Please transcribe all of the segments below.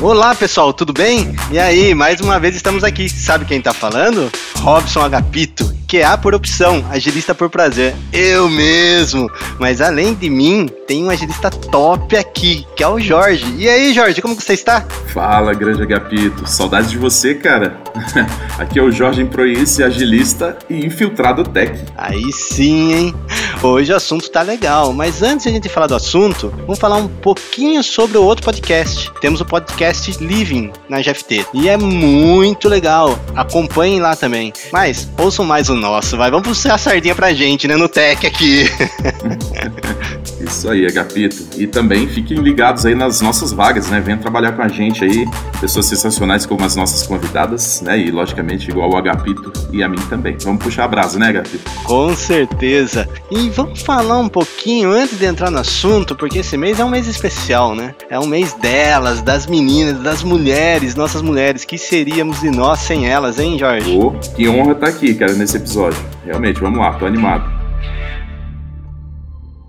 Olá pessoal, tudo bem? E aí, mais uma vez estamos aqui. Sabe quem tá falando? Robson Agapito, QA por opção, agilista por prazer. Eu mesmo! Mas além de mim, tem um agilista top aqui, que é o Jorge. E aí, Jorge, como que você está? Fala, grande Agapito. Saudades de você, cara. Aqui é o Jorge Improice, agilista e infiltrado tech. Aí sim, hein? Hoje o assunto tá legal, mas antes de a gente falar do assunto, vamos falar um pouquinho sobre o outro podcast. Temos o podcast Living na GFT e é muito legal. Acompanhem lá também. Mas ouçam mais o nosso, vai. Vamos puxar a sardinha pra gente, né? No tech aqui. Isso aí, Agapito. E também fiquem ligados aí nas nossas vagas, né? Venham trabalhar com a gente aí, pessoas sensacionais como as nossas convidadas, né? E logicamente igual o Agapito e a mim também. Vamos puxar a brasa, né, Agapito? Com certeza. E vamos falar um pouquinho antes de entrar no assunto, porque esse mês é um mês especial, né? É um mês delas, das meninas, das mulheres, nossas mulheres. Que seríamos de nós sem elas, hein, Jorge? Ô, que honra estar aqui, cara, nesse episódio. Realmente, vamos lá, tô animado.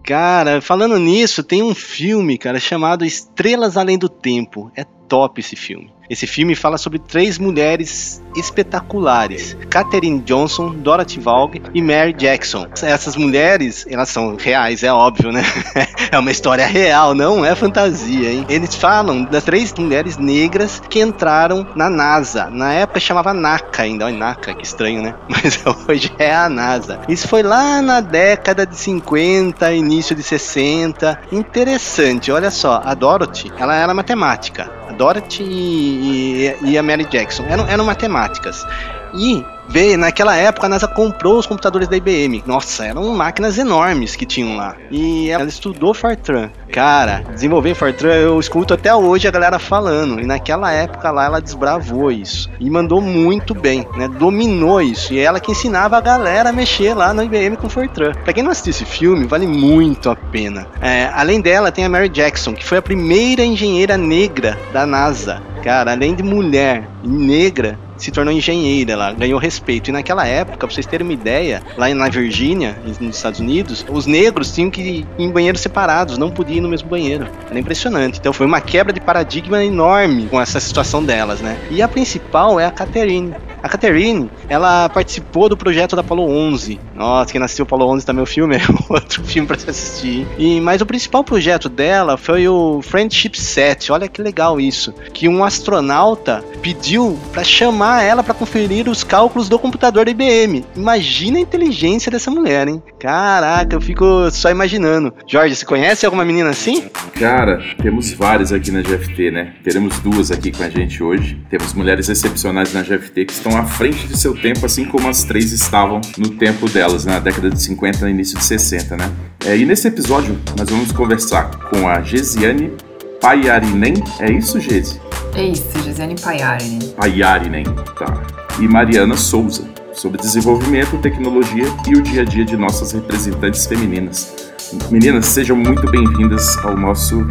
Cara, falando nisso, tem um filme, cara, chamado Estrelas Além do Tempo. É top esse filme. Esse filme fala sobre três mulheres espetaculares: Katherine Johnson, Dorothy Vaughan e Mary Jackson. Essas mulheres, elas são reais, é óbvio, né? é uma história real, não é fantasia, hein? Eles falam das três mulheres negras que entraram na NASA. Na época chamava NACA ainda, olha NACA, que estranho, né? Mas hoje é a NASA. Isso foi lá na década de 50, início de 60. Interessante, olha só, a Dorothy, ela era matemática. Dorothy e, e, e a Mary Jackson eram, eram matemáticas. E veio, naquela época a NASA comprou os computadores da IBM. Nossa, eram máquinas enormes que tinham lá. E ela estudou Fortran. Cara, desenvolver Fortran eu escuto até hoje a galera falando. E naquela época lá ela desbravou isso. E mandou muito bem, né? Dominou isso. E ela que ensinava a galera a mexer lá no IBM com Fortran. Pra quem não assistiu esse filme, vale muito a pena. É, além dela, tem a Mary Jackson, que foi a primeira engenheira negra da NASA. Cara, além de mulher e negra, se tornou engenheira lá, ganhou respeito. E naquela época, pra vocês terem uma ideia, lá na Virgínia, nos Estados Unidos, os negros tinham que ir em banheiros separados, não podiam ir no mesmo banheiro. Era impressionante. Então foi uma quebra de paradigma enorme com essa situação delas, né? E a principal é a Catherine. A Catherine, ela participou do projeto da Apollo 11. Nossa, quem nasceu Apollo 11 também o filme é outro filme para se assistir. E mas o principal projeto dela foi o Friendship Set. Olha que legal isso, que um astronauta pediu para chamar ela para conferir os cálculos do computador da IBM. Imagina a inteligência dessa mulher, hein? Caraca, eu fico só imaginando. Jorge, você conhece alguma menina assim? Cara, temos várias aqui na GFT, né? Teremos duas aqui com a gente hoje. Temos mulheres excepcionais na GFT que estão à frente de seu tempo, assim como as três estavam no tempo delas, na década de 50 e início de 60, né? É, e nesse episódio nós vamos conversar com a Gesiane Paiarinen. É isso, Gesi? É isso, Gisele Paiarinen. Paiarinen, tá. E Mariana Souza, sobre desenvolvimento, tecnologia e o dia a dia de nossas representantes femininas. Meninas, sejam muito bem-vindas ao nosso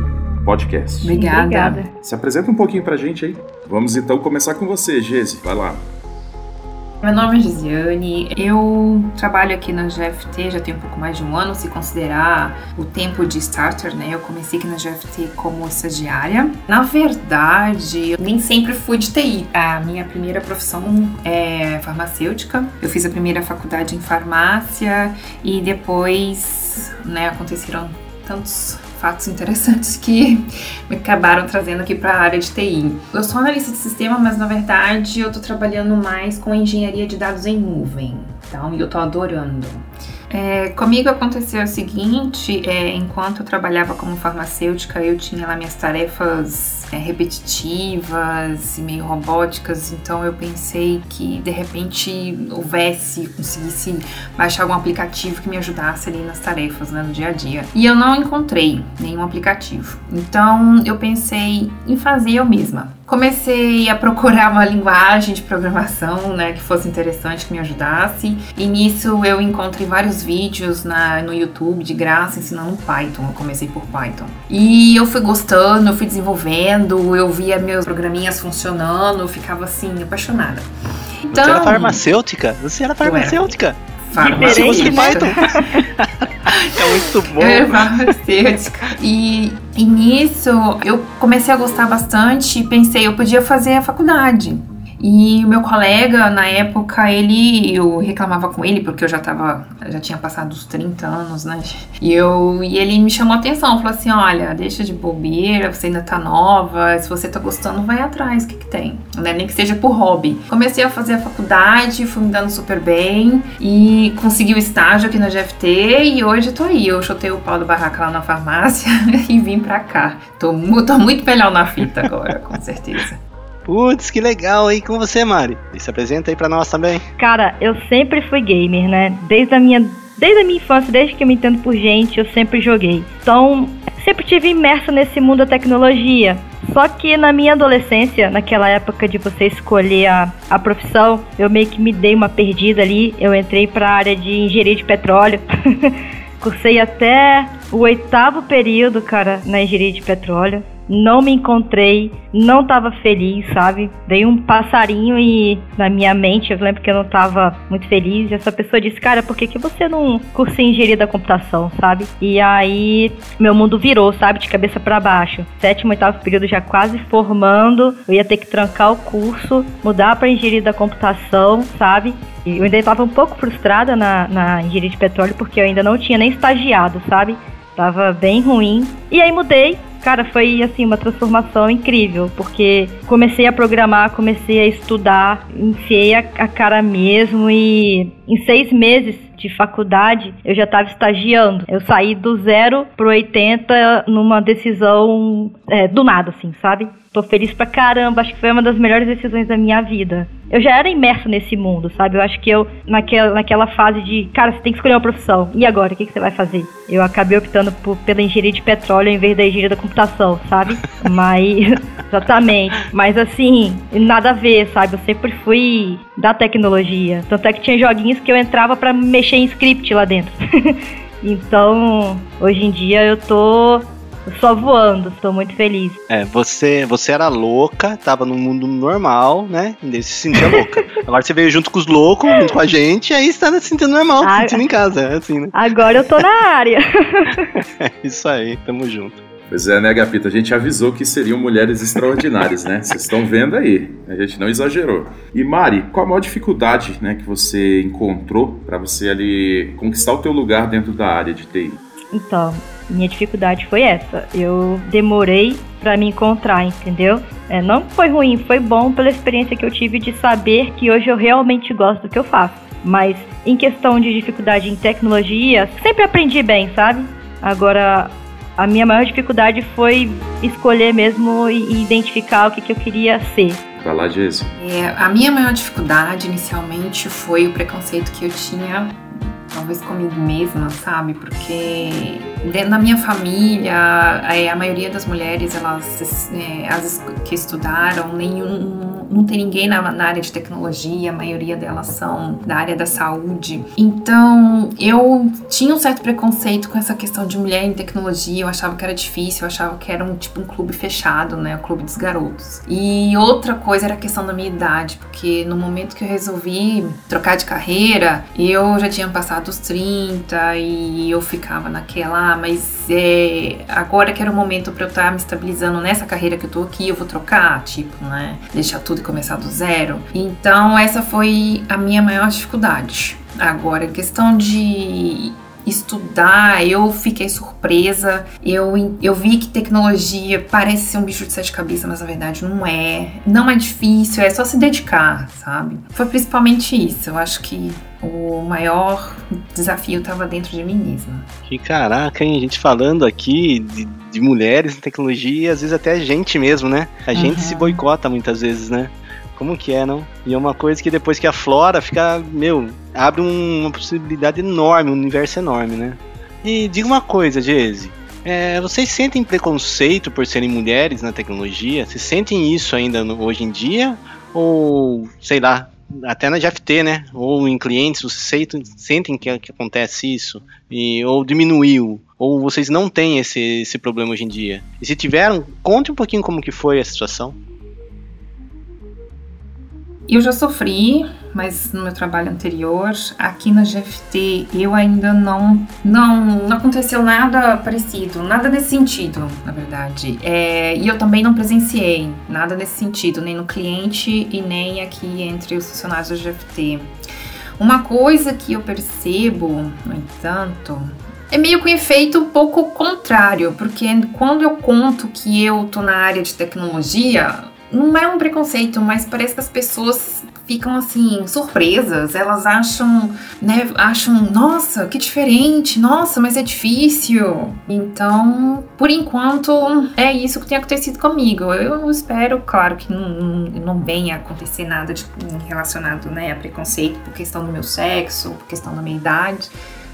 podcast. Obrigada. Obrigada. Se apresenta um pouquinho pra gente aí. Vamos então começar com você, Gesi. Vai lá. Meu nome é Gisiane, eu trabalho aqui na GFT já tem um pouco mais de um ano, se considerar o tempo de starter, né? Eu comecei aqui na GFT como estagiária. Na verdade, eu nem sempre fui de TI. A minha primeira profissão é farmacêutica. Eu fiz a primeira faculdade em farmácia e depois, né, aconteceram tantos fatos interessantes que me acabaram trazendo aqui para a área de TI. Eu sou analista de sistema, mas na verdade eu tô trabalhando mais com engenharia de dados em nuvem, então, eu tô adorando. É, comigo aconteceu o seguinte, é, enquanto eu trabalhava como farmacêutica, eu tinha lá minhas tarefas é, repetitivas e meio robóticas, então eu pensei que de repente houvesse, conseguisse baixar algum aplicativo que me ajudasse ali nas tarefas, né, no dia a dia. E eu não encontrei nenhum aplicativo. Então eu pensei em fazer eu mesma. Comecei a procurar uma linguagem de programação, né, que fosse interessante, que me ajudasse. E nisso eu encontrei vários vídeos na, no YouTube de graça ensinando Python. Eu comecei por Python. E eu fui gostando, eu fui desenvolvendo, eu via meus programinhas funcionando, eu ficava assim, apaixonada. Você era farmacêutica? Você era farmacêutica? Farmacêutica. É muito bom. É, farmacêutica. E, e nisso eu comecei a gostar bastante e pensei, eu podia fazer a faculdade. E o meu colega, na época, ele, eu reclamava com ele, porque eu já tava, já tinha passado os 30 anos, né? E, eu, e ele me chamou a atenção, falou assim, olha, deixa de bobeira, você ainda tá nova, se você tá gostando, vai atrás, o que que tem? Né? Nem que seja por hobby. Comecei a fazer a faculdade, fui me dando super bem, e consegui o estágio aqui na GFT, e hoje tô aí, eu chutei o pau do barraca lá na farmácia e vim pra cá. Tô, tô muito melhor na fita agora, com certeza. Putz, que legal, hein? Com você, Mari. E se apresenta aí pra nós também. Cara, eu sempre fui gamer, né? Desde a minha, desde a minha infância, desde que eu me entendo por gente, eu sempre joguei. Então, sempre tive imerso nesse mundo da tecnologia. Só que na minha adolescência, naquela época de você escolher a, a profissão, eu meio que me dei uma perdida ali. Eu entrei pra área de engenharia de petróleo. Cursei até o oitavo período, cara, na engenharia de petróleo. Não me encontrei, não tava feliz, sabe? Dei um passarinho e na minha mente, eu lembro que eu não tava muito feliz. E essa pessoa disse, cara, por que, que você não cursa engenharia da computação, sabe? E aí meu mundo virou, sabe? De cabeça para baixo. Sétimo, oitavo período já quase formando. Eu ia ter que trancar o curso, mudar pra engenharia da computação, sabe? E eu ainda estava um pouco frustrada na, na engenharia de petróleo porque eu ainda não tinha nem estagiado, sabe? Tava bem ruim. E aí mudei. Cara, foi assim uma transformação incrível, porque comecei a programar, comecei a estudar, enfiei a, a cara mesmo e em seis meses de faculdade eu já estava estagiando. Eu saí do zero pro 80 numa decisão é, do nada, assim, sabe? Tô feliz pra caramba, acho que foi uma das melhores decisões da minha vida. Eu já era imerso nesse mundo, sabe? Eu acho que eu, naquela, naquela fase de, cara, você tem que escolher uma profissão. E agora, o que, que você vai fazer? Eu acabei optando por, pela engenharia de petróleo em vez da engenharia da computação, sabe? Mas, exatamente. Mas assim, nada a ver, sabe? Eu sempre fui da tecnologia. Tanto é que tinha joguinhos que eu entrava pra mexer em script lá dentro. então, hoje em dia eu tô só voando, estou muito feliz. É, você, você era louca, tava no mundo normal, né? E se sentia louca. Agora você veio junto com os loucos, junto com a gente, e aí você tá se sentindo normal, se Ah, sentindo em casa. É assim, né? Agora eu tô na área. É isso aí, tamo junto. Pois é, né, Gapita? A gente avisou que seriam mulheres extraordinárias, né? Vocês estão vendo aí. A gente não exagerou. E Mari, qual a maior dificuldade, né, que você encontrou para você ali conquistar o teu lugar dentro da área de TI? Então, minha dificuldade foi essa. Eu demorei pra me encontrar, entendeu? É, não foi ruim, foi bom pela experiência que eu tive de saber que hoje eu realmente gosto do que eu faço. Mas em questão de dificuldade em tecnologia, sempre aprendi bem, sabe? Agora, a minha maior dificuldade foi escolher mesmo e identificar o que, que eu queria ser. Vai lá, Jéssica. É, a minha maior dificuldade inicialmente foi o preconceito que eu tinha, talvez comigo mesma, sabe? Porque da minha família, é, a maioria das mulheres, elas, é, as que estudaram, nenhum, não tem ninguém na, na área de tecnologia, a maioria delas são da área da saúde. Então, eu tinha um certo preconceito com essa questão de mulher em tecnologia, eu achava que era difícil, eu achava que era um tipo um clube fechado, né? O clube dos garotos. E outra coisa era a questão da minha idade, porque no momento que eu resolvi trocar de carreira, eu já tinha passado os 30 e eu ficava naquela, ah, mas é, agora que era o momento pra eu estar me estabilizando nessa carreira que eu tô aqui, eu vou trocar, tipo, né? Deixar tudo e começar do zero. Então, essa foi a minha maior dificuldade. Agora, questão de estudar, eu fiquei surpresa. Eu, eu vi que tecnologia parece ser um bicho de sete cabeças, mas na verdade não é. Não é difícil, é só se dedicar, sabe? Foi principalmente isso. Eu acho que o maior desafio estava dentro de mim mesma. Que caraca, hein? A gente falando aqui de, de mulheres em tecnologia e às vezes até a gente mesmo, né? A gente Uhum. se boicota muitas vezes, né? Como que é, não? E é uma coisa que depois que aflora, fica, meu, abre um- uma possibilidade enorme, um universo enorme, né? E diga uma coisa, Jesse. É, vocês sentem preconceito por serem mulheres na tecnologia? Vocês sentem isso ainda no- hoje em dia? Ou, sei lá, até na GFT, né? Ou em clientes, vocês sentem, que, que acontece isso? E, ou diminuiu? Ou vocês não têm esse, esse problema hoje em dia? E se tiveram, conte um pouquinho como que foi a situação. Eu já sofri, mas no meu trabalho anterior, aqui na GFT, eu ainda não, não, não aconteceu nada parecido, nada nesse sentido, na verdade. É, e eu também não presenciei nada nesse sentido, nem no cliente e nem aqui entre os funcionários da GFT. Uma coisa que eu percebo, no entanto, é meio que um efeito um pouco contrário, porque quando eu conto que eu tô na área de tecnologia, não é um preconceito, mas parece que as pessoas ficam assim surpresas, elas acham, né, acham, nossa, que diferente, nossa, mas é difícil. Então, por enquanto, é isso que tem acontecido comigo. Eu espero, claro, que não, não venha acontecer nada de, relacionado, né, a preconceito por questão do meu sexo, por questão da minha idade,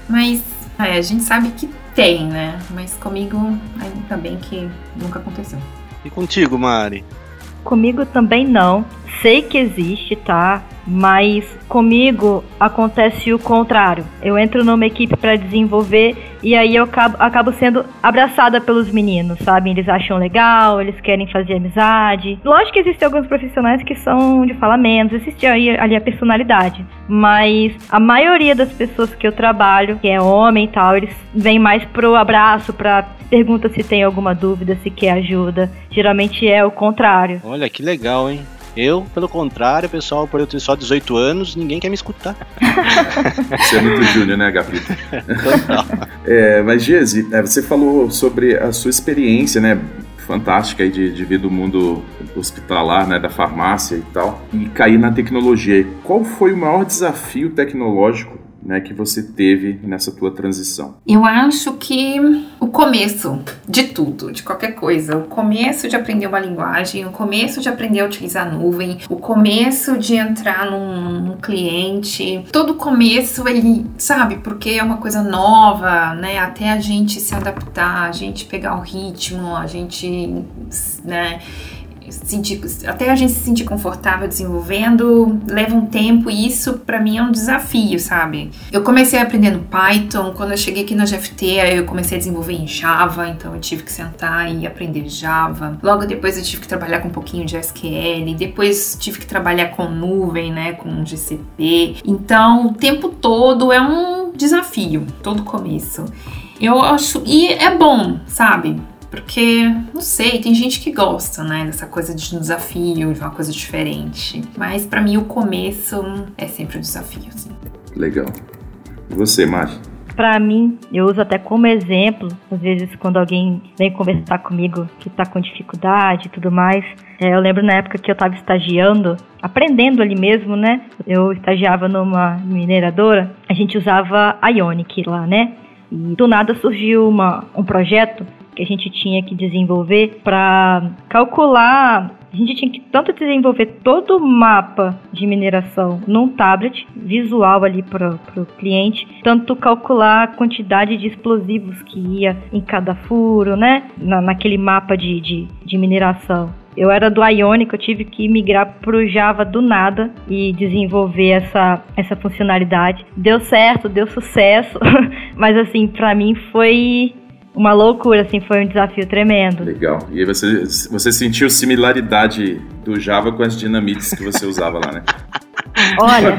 mas é, a gente sabe que tem, né? Mas comigo, ainda bem que nunca aconteceu. E contigo, Mari? Comigo também não. Sei que existe, tá? Mas comigo acontece o contrário. Eu entro numa equipe para desenvolver e aí eu acabo, acabo, sendo abraçada pelos meninos, sabe? Eles acham legal, eles querem fazer amizade. Lógico que existem alguns profissionais que são de falar menos, existe aí, ali a personalidade. Mas a maioria das pessoas que eu trabalho, que é homem e tal, eles vêm mais pro abraço, pra pergunta se tem alguma dúvida, se quer ajuda. Geralmente é o contrário. Olha que legal, hein? Eu, pelo contrário, pessoal, por eu ter só 18 anos, ninguém quer me escutar. Você é muito júnior, né, Gapito? é, mas, Gezi, é, você falou sobre a sua experiência, né? fantástica aí de, de vir do mundo hospitalar, né, da farmácia e tal, e cair na tecnologia. Qual foi o maior desafio tecnológico né, que você teve nessa tua transição? Eu acho que o começo de tudo, de qualquer coisa, o começo de aprender uma linguagem, o começo de aprender a utilizar a nuvem, o começo de entrar num, num cliente, todo começo ele, sabe, porque é uma coisa nova, né, até a gente se adaptar, a gente pegar o ritmo, a gente, né, sentir, até a gente se sentir confortável desenvolvendo, leva um tempo e isso para mim é um desafio, sabe? Eu comecei aprendendo Python, quando eu cheguei aqui na GFT, eu comecei a desenvolver em Java, então eu tive que sentar e aprender Java. Logo depois eu tive que trabalhar com um pouquinho de SQL, depois tive que trabalhar com nuvem, né, com GCP. Então, o tempo todo é um desafio, todo começo. Eu acho e é bom, sabe? Porque, não sei, tem gente que gosta, né, dessa coisa de um desafio, de uma coisa diferente. Mas para mim o começo é sempre um desafio, assim. Legal. E você, Mari? Para mim, eu uso até como exemplo, às vezes quando alguém vem conversar comigo que tá com dificuldade e tudo mais. É, eu lembro na época que eu tava estagiando, aprendendo ali mesmo, né? Eu estagiava numa mineradora, a gente usava Ionic lá, né? E do nada surgiu uma, um projeto que a gente tinha que desenvolver para calcular. A gente tinha que tanto desenvolver todo o mapa de mineração num tablet visual ali para o cliente, tanto calcular a quantidade de explosivos que ia em cada furo, né? Na, naquele mapa de, de, de mineração. Eu era do Ionic, eu tive que migrar para o Java do nada e desenvolver essa, essa funcionalidade. Deu certo, deu sucesso, mas assim, para mim foi uma loucura, assim, foi um desafio tremendo. Legal. E aí você, você sentiu similaridade do Java com as dinamites que você usava lá, né? Olha.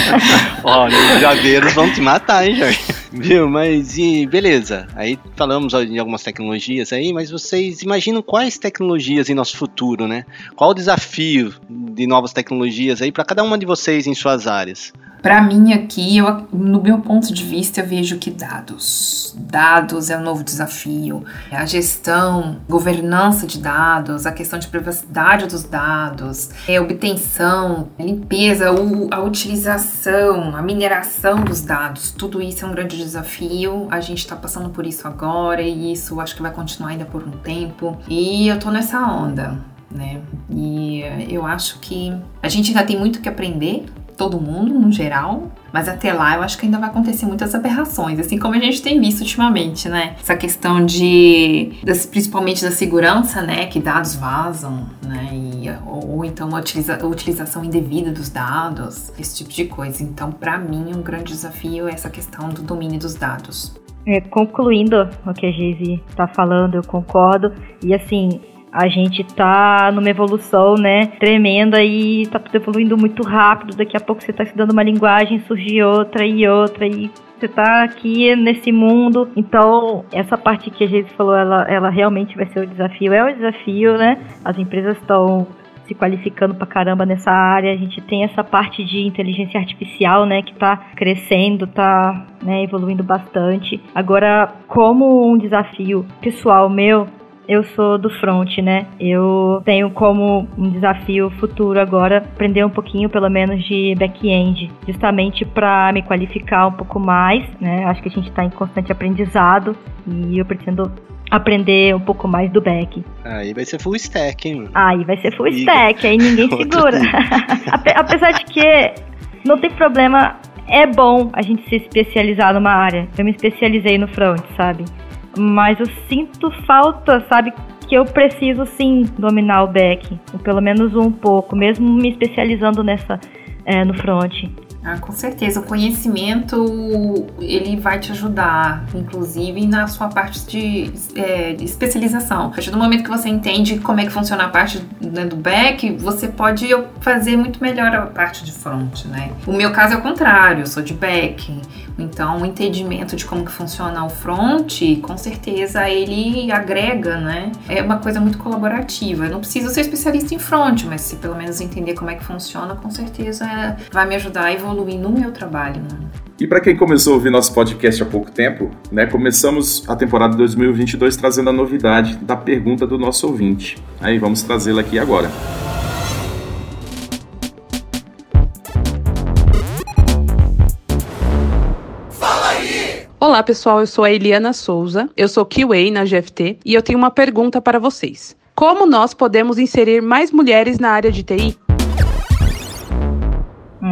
Olha, os javeiros vão te matar, hein, Jorge? Viu? Mas e beleza. Aí falamos de algumas tecnologias aí, mas vocês imaginam quais tecnologias em nosso futuro, né? Qual o desafio de novas tecnologias aí para cada uma de vocês em suas áreas? Para mim aqui, eu, no meu ponto de vista, eu vejo que dados. Dados é um novo desafio. A gestão, governança de dados, a questão de privacidade dos dados, a é, obtenção, limpeza, a utilização, a mineração dos dados. Tudo isso é um grande desafio. A gente está passando por isso agora e isso acho que vai continuar ainda por um tempo. E eu tô nessa onda. Né? E eu acho que a gente ainda tem muito que aprender todo mundo, no geral. Mas até lá eu acho que ainda vai acontecer muitas aberrações, assim como a gente tem visto ultimamente, né? Essa questão de, das, principalmente da segurança, né? Que dados vazam, né? E, ou, ou, então a, utiliza, a, utilização indevida dos dados, esse tipo de coisa. Então, para mim, um grande desafio é essa questão do domínio dos dados. É, concluindo o que a Geise está falando, eu concordo. E assim, A gente tá numa evolução, né, tremenda e tá tudo evoluindo muito rápido. Daqui a pouco você tá estudando uma linguagem, surge outra e outra e você tá aqui nesse mundo. Então, essa parte que a gente falou, ela, ela realmente vai ser o desafio. É o desafio, né? As empresas estão se qualificando pra caramba nessa área. A gente tem essa parte de inteligência artificial, né, que tá crescendo, tá né, evoluindo bastante. Agora, como um desafio pessoal meu, eu sou do front, né? Eu tenho como um desafio futuro agora aprender um pouquinho, pelo menos, de back-end, justamente para me qualificar um pouco mais, né? Acho que a gente está em constante aprendizado e eu pretendo aprender um pouco mais do back. Aí vai ser full stack, hein? Aí vai ser full stack, aí ninguém segura. Apesar de que não tem problema, é bom a gente se especializar numa área. Eu me especializei no front, sabe? Mas eu sinto falta, sabe? Que eu preciso sim dominar o back, pelo menos um pouco, mesmo me especializando nessa é, no front. Ah, com certeza. O conhecimento ele vai te ajudar, inclusive na sua parte de, é, de especialização. A partir do momento que você entende como é que funciona a parte né, do back, você pode fazer muito melhor a parte de front, né? O meu caso é o contrário, eu sou de back. Então, o entendimento de como que funciona o front, com certeza ele agrega, né? É uma coisa muito colaborativa. Eu não preciso ser especialista em front, mas se pelo menos entender como é que funciona, com certeza vai me ajudar a evoluir no meu trabalho, né? E para quem começou a ouvir nosso podcast há pouco tempo, né, começamos a temporada 2022 trazendo a novidade da pergunta do nosso ouvinte. Aí vamos trazê-la aqui agora. Olá pessoal, eu sou a Eliana Souza, eu sou QA na GFT e eu tenho uma pergunta para vocês. Como nós podemos inserir mais mulheres na área de TI?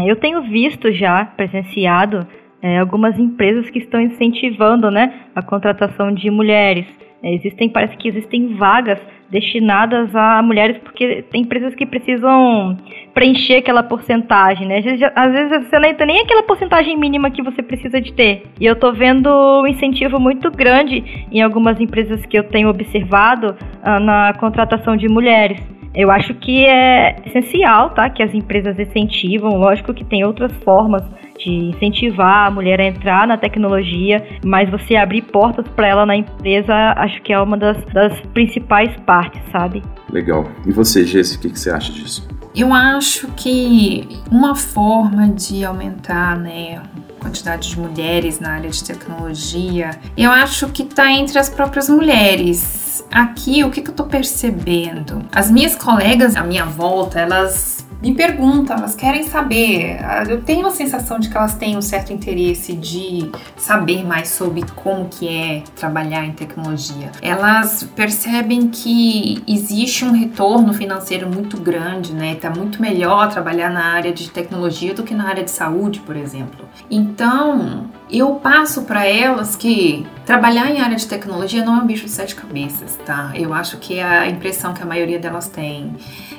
Eu tenho visto já, presenciado, é, algumas empresas que estão incentivando né, a contratação de mulheres. É, existem, parece que existem vagas destinadas a mulheres, porque tem empresas que precisam preencher aquela porcentagem, né? Às vezes, às vezes você não tem nem aquela porcentagem mínima que você precisa de ter. E eu tô vendo um incentivo muito grande em algumas empresas que eu tenho observado uh, na contratação de mulheres. Eu acho que é essencial, tá? Que as empresas incentivam. Lógico que tem outras formas de incentivar a mulher a entrar na tecnologia, mas você abrir portas para ela na empresa, acho que é uma das, das principais partes, sabe? Legal. E você, Jesse, o que, que você acha disso? Eu acho que uma forma de aumentar, né, quantidade de mulheres na área de tecnologia, eu acho que está entre as próprias mulheres aqui o que, que eu tô percebendo? As minhas colegas à minha volta, elas me perguntam, elas querem saber. Eu tenho a sensação de que elas têm um certo interesse de saber mais sobre como que é trabalhar em tecnologia. Elas percebem que existe um retorno financeiro muito grande, né? Tá muito melhor trabalhar na área de tecnologia do que na área de saúde, por exemplo. Então, eu passo para elas que trabalhar em área de tecnologia não é um bicho de sete cabeças, tá? Eu acho que é a impressão que a maioria delas tem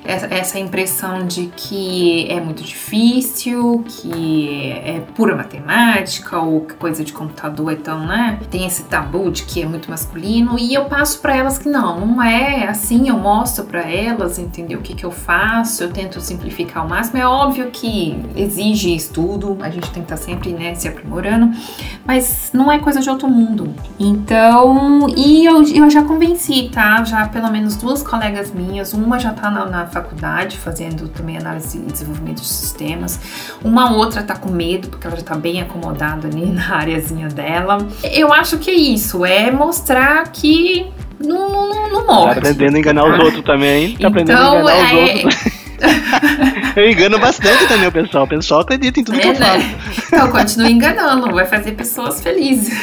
essa impressão de que é muito difícil, que é pura matemática ou que coisa de computador, então, né? Tem esse tabu de que é muito masculino e eu passo para elas que não, não é assim, eu mostro para elas, entendeu? O que, que eu faço, eu tento simplificar ao máximo. É óbvio que exige estudo, a gente tem que estar tá sempre, né, se aprimorando, mas não é coisa de outro mundo. Então, e eu, eu já convenci, tá? Já pelo menos duas colegas minhas, uma já tá na, na faculdade fazendo também análise e desenvolvimento de sistemas. Uma outra tá com medo porque ela já tá bem acomodada ali na áreazinha dela. Eu acho que é isso, é mostrar que não, não, não morre. Tá aprendendo a enganar os outros também, tá aprendendo então, a enganar é... os outros. Eu engano bastante também o pessoal. O pessoal acredita em tudo é, que eu né? falo. Então, continue enganando, vai fazer pessoas felizes.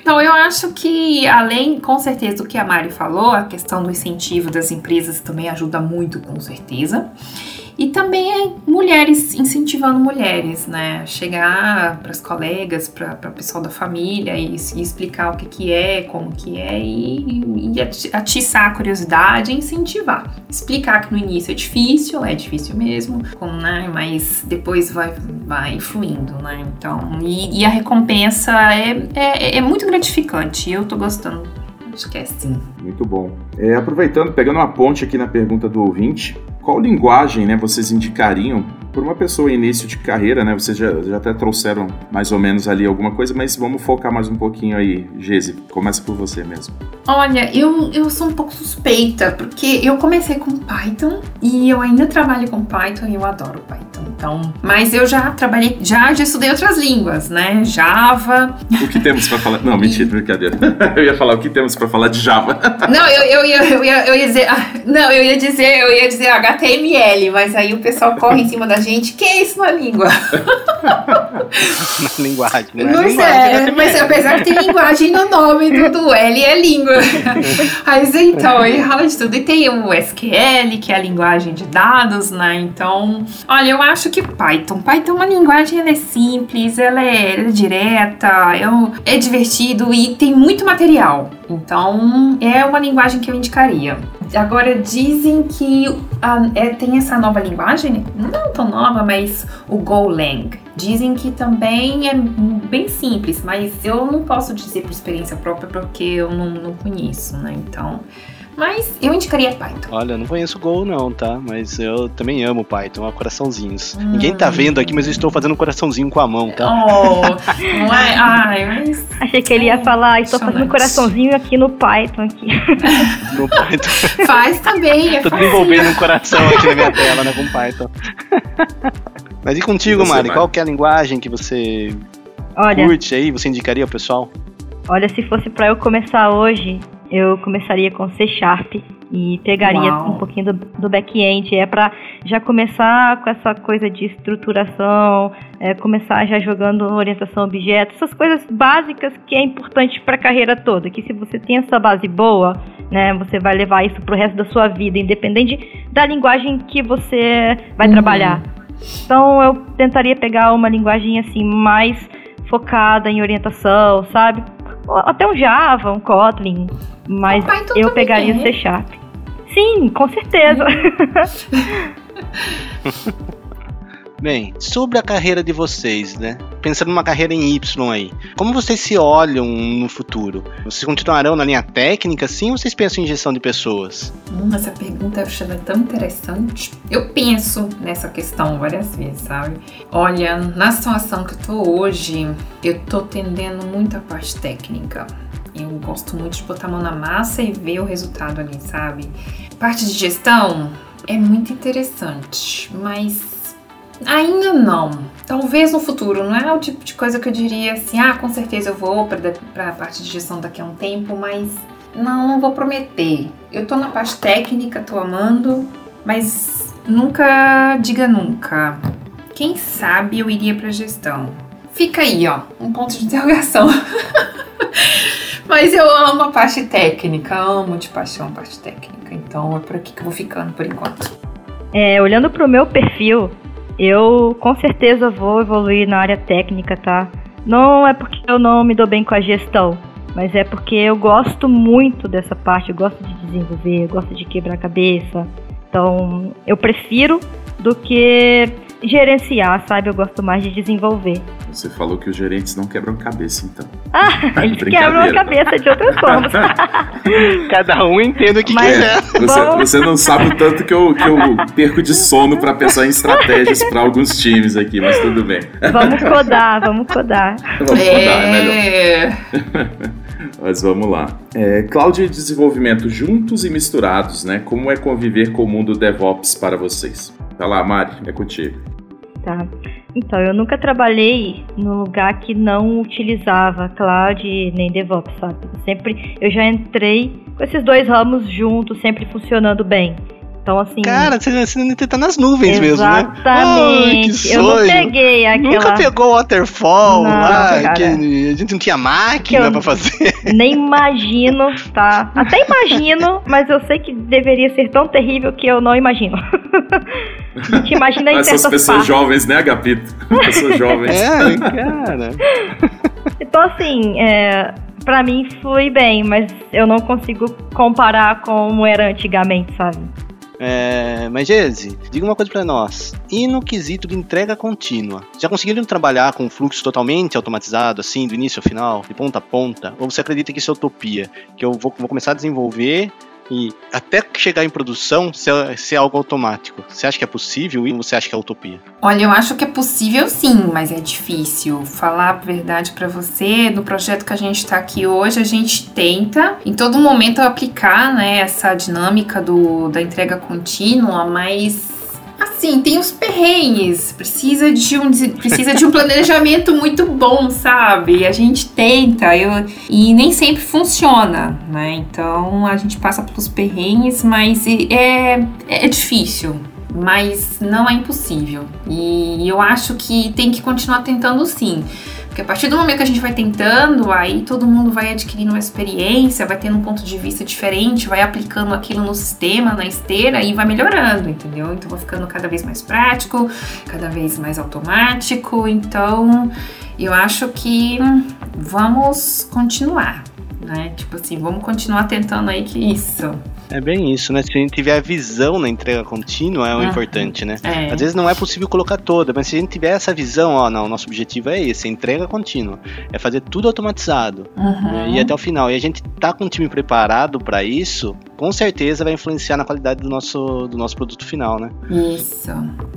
Então, eu acho que, além, com certeza, do que a Mari falou, a questão do incentivo das empresas também ajuda muito, com certeza. E também é mulheres incentivando mulheres, né? Chegar para as colegas, para o pessoal da família e, e, explicar o que, que é, como que é e, e atiçar a curiosidade incentivar. Explicar que no início é difícil, é difícil mesmo, né? mas depois vai, vai fluindo, né? Então, e, e a recompensa é, é, é muito gratificante. Eu tô gostando Acho que é sim. Muito bom. É, aproveitando, pegando uma ponte aqui na pergunta do ouvinte, qual linguagem né, vocês indicariam por uma pessoa em início de carreira, né? Vocês já, já até trouxeram mais ou menos ali alguma coisa, mas vamos focar mais um pouquinho aí, Gese. Começa por você mesmo. Olha, eu, eu sou um pouco suspeita, porque eu comecei com Python e eu ainda trabalho com Python e eu adoro Python. Então, mas eu já trabalhei, já, já estudei outras línguas, né? Java. O que temos para falar? Não, mentira, brincadeira. Eu ia falar o que temos para falar de Java. Não, eu, eu, ia, eu, ia, eu ia dizer. ah, Não, eu ia dizer, eu ia dizer HTML, mas aí o pessoal corre em cima da gente. Que é isso na língua? Na linguagem, né? Não linguagem, sei, mas apesar de ter linguagem no nome do, do L é língua. Mas então, e rola de tudo. E tem o SQL, que é a linguagem de dados, né? Então, olha, eu acho que Python. Python é uma linguagem, ela é simples, ela é, ela é direta, é, um- é divertido e tem muito material. Então, é uma linguagem que eu indicaria. Agora, dizem que ah, é, tem essa nova linguagem, não tão nova, mas o Golang. Dizem que também é bem simples, mas eu não posso dizer por experiência própria porque eu não, não conheço, né? Então, mas eu indicaria Python. Olha, eu não conheço o Go não, tá? Mas eu também amo Python, ó, coraçãozinhos. Ninguém tá vendo aqui, mas eu estou fazendo um coraçãozinho com a mão, tá? Oh, não é? Ai, mas Achei que ele ia falar, estou fazendo um coraçãozinho aqui no Python aqui. No Python. faz também, é Tô facinho. desenvolvendo um coração aqui na minha tela, né, com Python. Mas e contigo, E você, Mari? Mari? Qual que é a linguagem que você Olha, curte aí? Você indicaria ao pessoal? olha, se fosse pra eu começar hoje, eu começaria com C Sharp e pegaria Uau. um pouquinho do, do back-end. É pra já começar com essa coisa de estruturação, é, começar já jogando orientação a objetos, essas coisas básicas que é importante pra carreira toda. Que se você tem essa base boa, né, você vai levar isso pro resto da sua vida, independente da linguagem que você vai Uhum. trabalhar. Então eu tentaria pegar uma linguagem assim mais focada em orientação, sabe? Até um Java, um Kotlin, mas O Python eu pegaria é. C Sharp. Sim, com certeza. Bem, sobre a carreira de vocês, né? Pensando numa carreira em Y aí, como vocês se olham no futuro? Vocês continuarão na linha técnica, sim, ou vocês pensam em gestão de pessoas? Hum, essa pergunta eu achei tão interessante. Eu penso nessa questão várias vezes, sabe? Olha, na situação que eu tô hoje, eu tô tendendo muito a parte técnica. Eu gosto muito de botar a mão na massa e ver o resultado ali, sabe? Parte de gestão é muito interessante, mas ainda não. Talvez no futuro, não é o tipo de coisa que eu diria assim, ah, com certeza eu vou para a parte de gestão daqui a um tempo, mas não, não vou prometer. Eu tô na parte técnica, tô amando, mas nunca diga nunca. Quem sabe eu iria pra gestão. Fica aí, ó, um ponto de interrogação. mas eu amo a parte técnica, amo de paixão a parte técnica. Então é por aqui que eu vou ficando por enquanto. É, olhando pro meu perfil, eu com certeza vou evoluir na área técnica, tá? Não é porque eu não me dou bem com a gestão, mas é porque eu gosto muito dessa parte, eu gosto de desenvolver, eu gosto de quebrar cabeça. Então, eu prefiro do que gerenciar, sabe? Eu gosto mais de desenvolver. Você falou que os gerentes não quebram cabeça, então. Ah, eles quebram a Brincadeira. cabeça de outras formas. Cada um entende o que Mas- quiser. Você, Bom. você não sabe o tanto que eu, que eu perco de sono pra pensar em estratégias pra alguns times aqui, mas tudo bem. vamos codar, vamos codar. Vamos rodar, é melhor. É. Mas vamos lá. É, cloud e desenvolvimento juntos e misturados, né? Como é conviver com o mundo DevOps para vocês? Tá lá, Mari, é contigo. Tá. Então, eu nunca trabalhei num lugar que não utilizava cloud nem DevOps, sabe? Sempre eu já entrei com esses dois ramos juntos, sempre funcionando bem. Então, assim. Cara, você, você ainda tá nas nuvens mesmo, né? Exatamente. que eu não peguei aquela. Nunca pegou Waterfall Não, lá, cara. que a gente não tinha máquina eu- pra fazer. Nem imagino, tá? Até imagino, mas eu sei que deveria ser tão terrível que eu não imagino. A gente imagina em Essas pessoas partes. jovens, né, Agapito? Pessoas jovens. É, cara. Então, assim, é, pra mim foi bem, mas eu não consigo comparar como era antigamente, sabe? É, mas, Gese, diga uma coisa pra nós. E no quesito de entrega contínua? Já conseguiram trabalhar com fluxo totalmente automatizado, assim, do início ao final, de ponta a ponta? Ou você acredita que isso é utopia? Que eu vou, vou começar a desenvolver e até chegar em produção ser, algo automático. Você acha que é possível ou você acha que é utopia? Olha, eu acho que é possível sim, mas é difícil. Falar a verdade para você, no projeto que a gente está aqui hoje, a gente tenta em todo momento aplicar né, essa dinâmica do, da entrega contínua, mas assim, tem os perrengues. Precisa de um, precisa de um planejamento muito bom, sabe? A gente tenta eu, e nem sempre funciona, né? Então a gente passa pelos perrengues, mas é, é difícil. Mas não é impossível. E eu acho que tem que continuar tentando sim. Porque a partir do momento que a gente vai tentando, aí todo mundo vai adquirindo uma experiência, vai tendo um ponto de vista diferente, vai aplicando aquilo no sistema, na esteira e vai melhorando, entendeu? Então vai ficando cada vez mais prático, cada vez mais automático. Então eu acho que vamos continuar, né? Tipo assim, vamos continuar tentando aí que isso. É bem isso, né? Se a gente tiver a visão na entrega contínua, é o Uhum. importante, né? É. Às vezes não é possível colocar toda, mas se a gente tiver essa visão, ó, não, nosso objetivo é esse, é entrega contínua. É fazer tudo automatizado. Uhum. né, E até o final. E a gente tá com o time preparado para isso, com certeza vai influenciar na qualidade do nosso, do nosso produto final, né? Isso,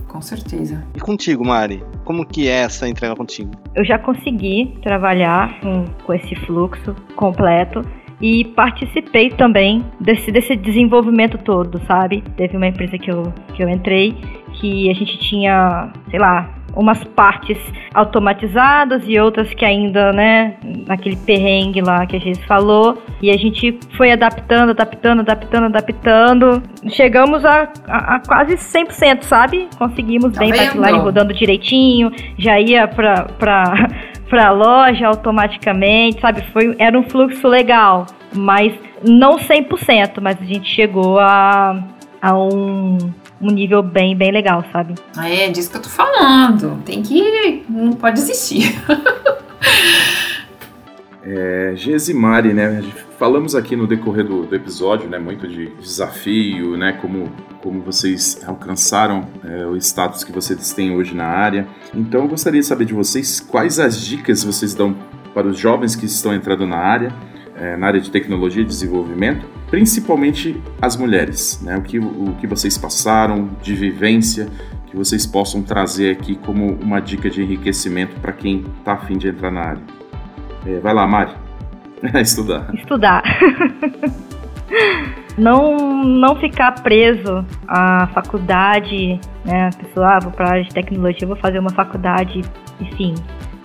com certeza. E contigo, Mari, como que é essa entrega contínua? Eu já consegui trabalhar com, com esse fluxo completo e participei também desse, desse desenvolvimento todo, sabe? Teve uma empresa que eu, que eu entrei que a gente tinha, sei lá, umas partes automatizadas e outras que ainda, né, naquele perrengue lá que a gente falou. E a gente foi adaptando, adaptando, adaptando, adaptando. Chegamos a, a, a quase 100%, sabe? Conseguimos Tá bem pipeline rodando direitinho, já ia pra, pra, pra loja automaticamente, sabe? Foi, era um fluxo legal, mas não 100%, mas a gente chegou a, a um, um nível bem, bem legal, sabe? É disso que eu tô falando. Tem que. Não pode desistir. É, Gesimari, né? Falamos aqui no decorrer do, do episódio, né? Muito de desafio, né? Como, como vocês alcançaram é, o status que vocês têm hoje na área. Então, eu gostaria de saber de vocês quais as dicas vocês dão para os jovens que estão entrando na área, é, na área de tecnologia e desenvolvimento, principalmente as mulheres, né? O que, o que vocês passaram de vivência, que vocês possam trazer aqui como uma dica de enriquecimento para quem está afim de entrar na área. É, vai lá, Mari. Estudar. Estudar. não, não ficar preso à faculdade, né? A pessoa, ah, vou pra área de tecnologia, vou fazer uma faculdade, enfim.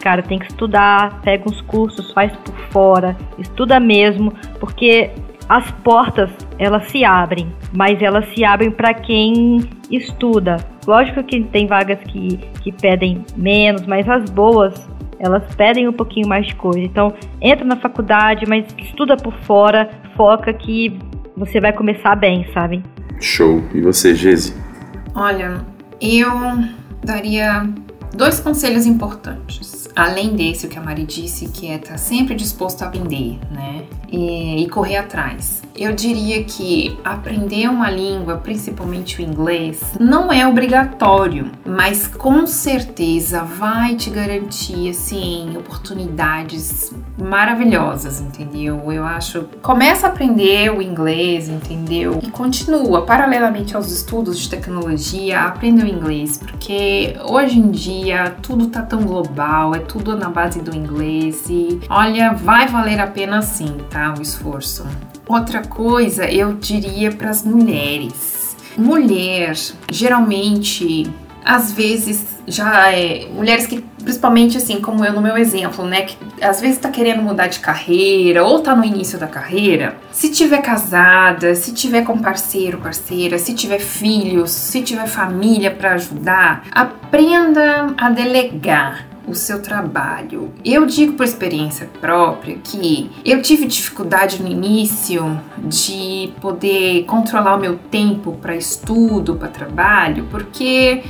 Cara, tem que estudar, pega uns cursos, faz por fora, estuda mesmo, porque as portas, elas se abrem, mas elas se abrem para quem estuda. Lógico que tem vagas que, que pedem menos, mas as boas, elas pedem um pouquinho mais de coisa. Então, entra na faculdade, mas estuda por fora, foca que você vai começar bem, sabe? Show. E você, Gezi? Olha, eu daria dois conselhos importantes. Além desse, o que a Mari disse, que é estar sempre disposto a aprender, né? E, e correr atrás. Eu diria que aprender uma língua, principalmente o inglês, não é obrigatório, mas com certeza vai te garantir, assim, oportunidades maravilhosas, entendeu? Eu acho. Começa a aprender o inglês, entendeu? E continua, paralelamente aos estudos de tecnologia, aprenda o inglês, porque hoje em dia tudo tá tão global, é tudo na base do inglês e olha, vai valer a pena sim, tá? O esforço. Outra coisa, eu diria para as mulheres. Mulher, geralmente, às vezes já é mulheres que principalmente assim, como eu no meu exemplo, né, que às vezes tá querendo mudar de carreira ou tá no início da carreira, se tiver casada, se tiver com parceiro, parceira, se tiver filhos, se tiver família para ajudar, aprenda a delegar. O seu trabalho. Eu digo por experiência própria que eu tive dificuldade no início de poder controlar o meu tempo para estudo, para trabalho, porque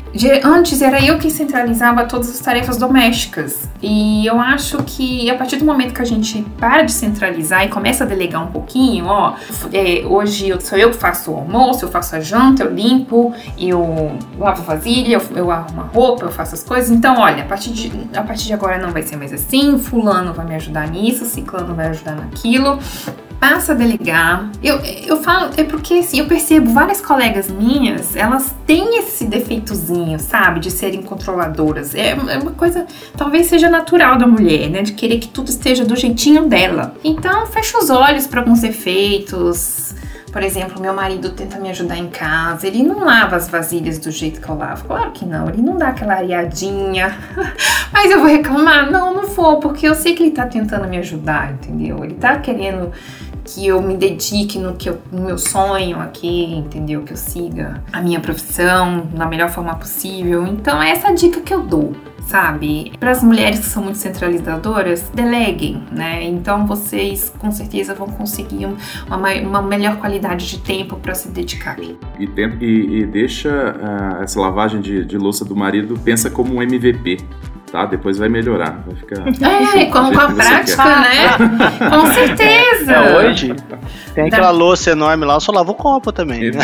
antes era eu que centralizava todas as tarefas domésticas. E eu acho que a partir do momento que a gente para de centralizar e começa a delegar um pouquinho, ó, é, hoje sou eu que faço o almoço, eu faço a janta, eu limpo, eu lavo vasilha, eu, eu arrumo a roupa, eu faço as coisas. Então, olha, a partir de a partir de agora não vai ser mais assim, fulano vai me ajudar nisso, ciclano vai ajudar naquilo. Passa a delegar. Eu, eu falo, é porque assim, eu percebo várias colegas minhas, elas têm esse defeitozinho, sabe? De serem controladoras. É, é uma coisa, talvez seja natural da mulher, né? De querer que tudo esteja do jeitinho dela. Então, fecha os olhos para alguns defeitos por exemplo, meu marido tenta me ajudar em casa, ele não lava as vasilhas do jeito que eu lavo. Claro que não, ele não dá aquela areadinha. Mas eu vou reclamar? Não, não vou, porque eu sei que ele tá tentando me ajudar, entendeu? Ele tá querendo que eu me dedique no, que eu, no meu sonho aqui, entendeu? Que eu siga a minha profissão da melhor forma possível. Então, é essa dica que eu dou sabe? Para as mulheres que são muito centralizadoras, deleguem, né? Então vocês com certeza vão conseguir uma, uma melhor qualidade de tempo para se dedicarem. E, e, e deixa uh, essa lavagem de, de louça do marido, pensa como um MVP tá? Depois vai melhorar, vai ficar. É, com, com a prática, né? com certeza. É, hoje tem aquela louça enorme lá, eu só lavo o copo também. Né? Então.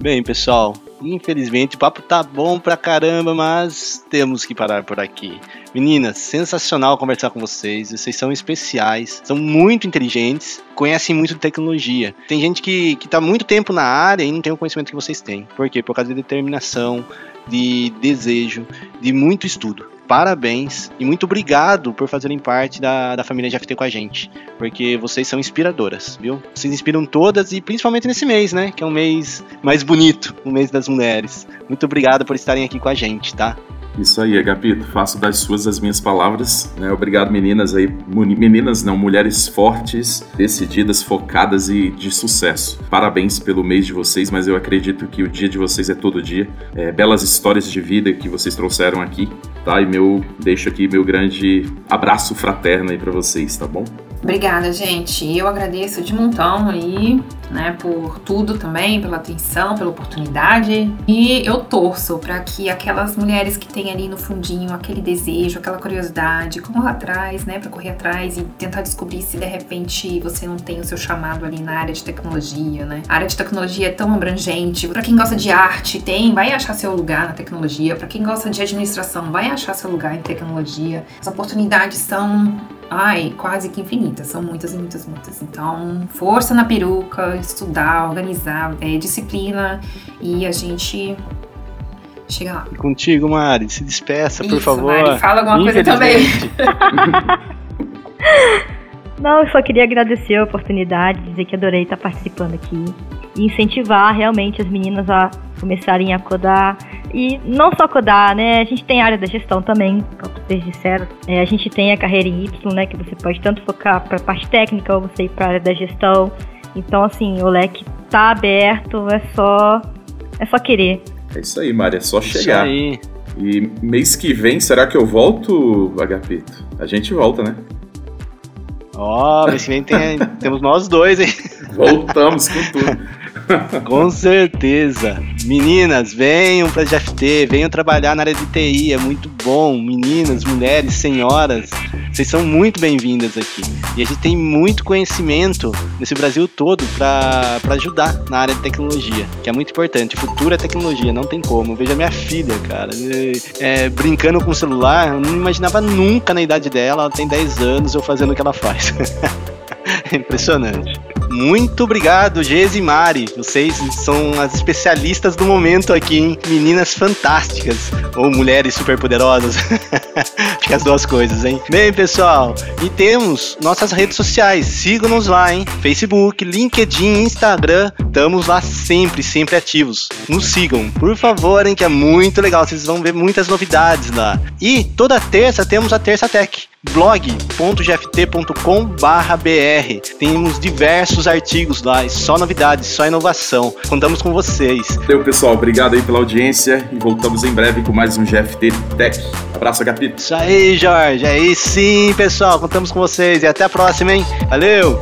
Bem, pessoal, Infelizmente, o papo tá bom pra caramba, mas temos que parar por aqui. Meninas, sensacional conversar com vocês. Vocês são especiais, são muito inteligentes, conhecem muito de tecnologia. Tem gente que, que tá muito tempo na área e não tem o conhecimento que vocês têm. Por quê? Por causa de determinação, de desejo, de muito estudo parabéns e muito obrigado por fazerem parte da, da família GFT com a gente, porque vocês são inspiradoras, viu? Vocês inspiram todas e principalmente nesse mês, né? Que é um mês mais bonito, o mês das mulheres. Muito obrigado por estarem aqui com a gente, tá? Isso aí, Agapito. Faço das suas as minhas palavras. Né? Obrigado, meninas aí. Meninas não, mulheres fortes, decididas, focadas e de sucesso. Parabéns pelo mês de vocês, mas eu acredito que o dia de vocês é todo dia. É, belas histórias de vida que vocês trouxeram aqui, tá? E meu, deixo aqui meu grande abraço fraterno aí para vocês, tá bom? Obrigada, gente. Eu agradeço de montão aí, né, por tudo também, pela atenção, pela oportunidade. E eu torço para que aquelas mulheres que têm ali no fundinho aquele desejo, aquela curiosidade, corram atrás, né, para correr atrás e tentar descobrir se de repente você não tem o seu chamado ali na área de tecnologia, né? A área de tecnologia é tão abrangente. Para quem gosta de arte, tem, vai achar seu lugar na tecnologia. Para quem gosta de administração, vai achar seu lugar em tecnologia. As oportunidades são ai, quase que infinitas, são muitas e muitas, muitas. Então, força na peruca, estudar, organizar, é, disciplina e a gente chega lá. E contigo, Mari, se despeça, Isso, por favor. Mari, fala alguma coisa também. Não, eu só queria agradecer a oportunidade, dizer que adorei estar participando aqui e incentivar realmente as meninas a começarem a codar. E não só codar, né? A gente tem a área da gestão também, como vocês disseram. É, a gente tem a carreira em Y, né? Que você pode tanto focar para a parte técnica ou você ir para a área da gestão. Então, assim, o leque tá aberto, é só, é só querer. É isso aí, Mari, é só chegar. Isso aí. E mês que vem, será que eu volto, Agapito? A gente volta, né? Ó, oh, mês que vem tem, temos nós dois, hein? Voltamos com tudo. Com certeza. Meninas, venham para GFT, venham trabalhar na área de TI, é muito bom. Meninas, mulheres, senhoras, vocês são muito bem-vindas aqui. E a gente tem muito conhecimento nesse Brasil todo para ajudar na área de tecnologia, que é muito importante. Futuro é tecnologia, não tem como. Veja minha filha, cara, é, brincando com o celular, eu não imaginava nunca na idade dela, ela tem 10 anos, eu fazendo o que ela faz. é impressionante. Muito obrigado, Gezi e Mari. Vocês são as especialistas do momento aqui, hein? Meninas fantásticas. Ou mulheres superpoderosas. Acho que as duas coisas, hein? Bem, pessoal, e temos nossas redes sociais. Sigam-nos lá, hein? Facebook, LinkedIn, Instagram. Estamos lá sempre, sempre ativos. Nos sigam, por favor, hein? Que é muito legal. Vocês vão ver muitas novidades lá. E toda terça temos a Terça Tech blog.gft.com/br. Temos diversos artigos lá, só novidades, só inovação. Contamos com vocês. Valeu, pessoal. Obrigado aí pela audiência e voltamos em breve com mais um GFT Tech. Abraço, Agapito. Isso aí, Jorge. Aí sim, pessoal. Contamos com vocês e até a próxima, hein? Valeu!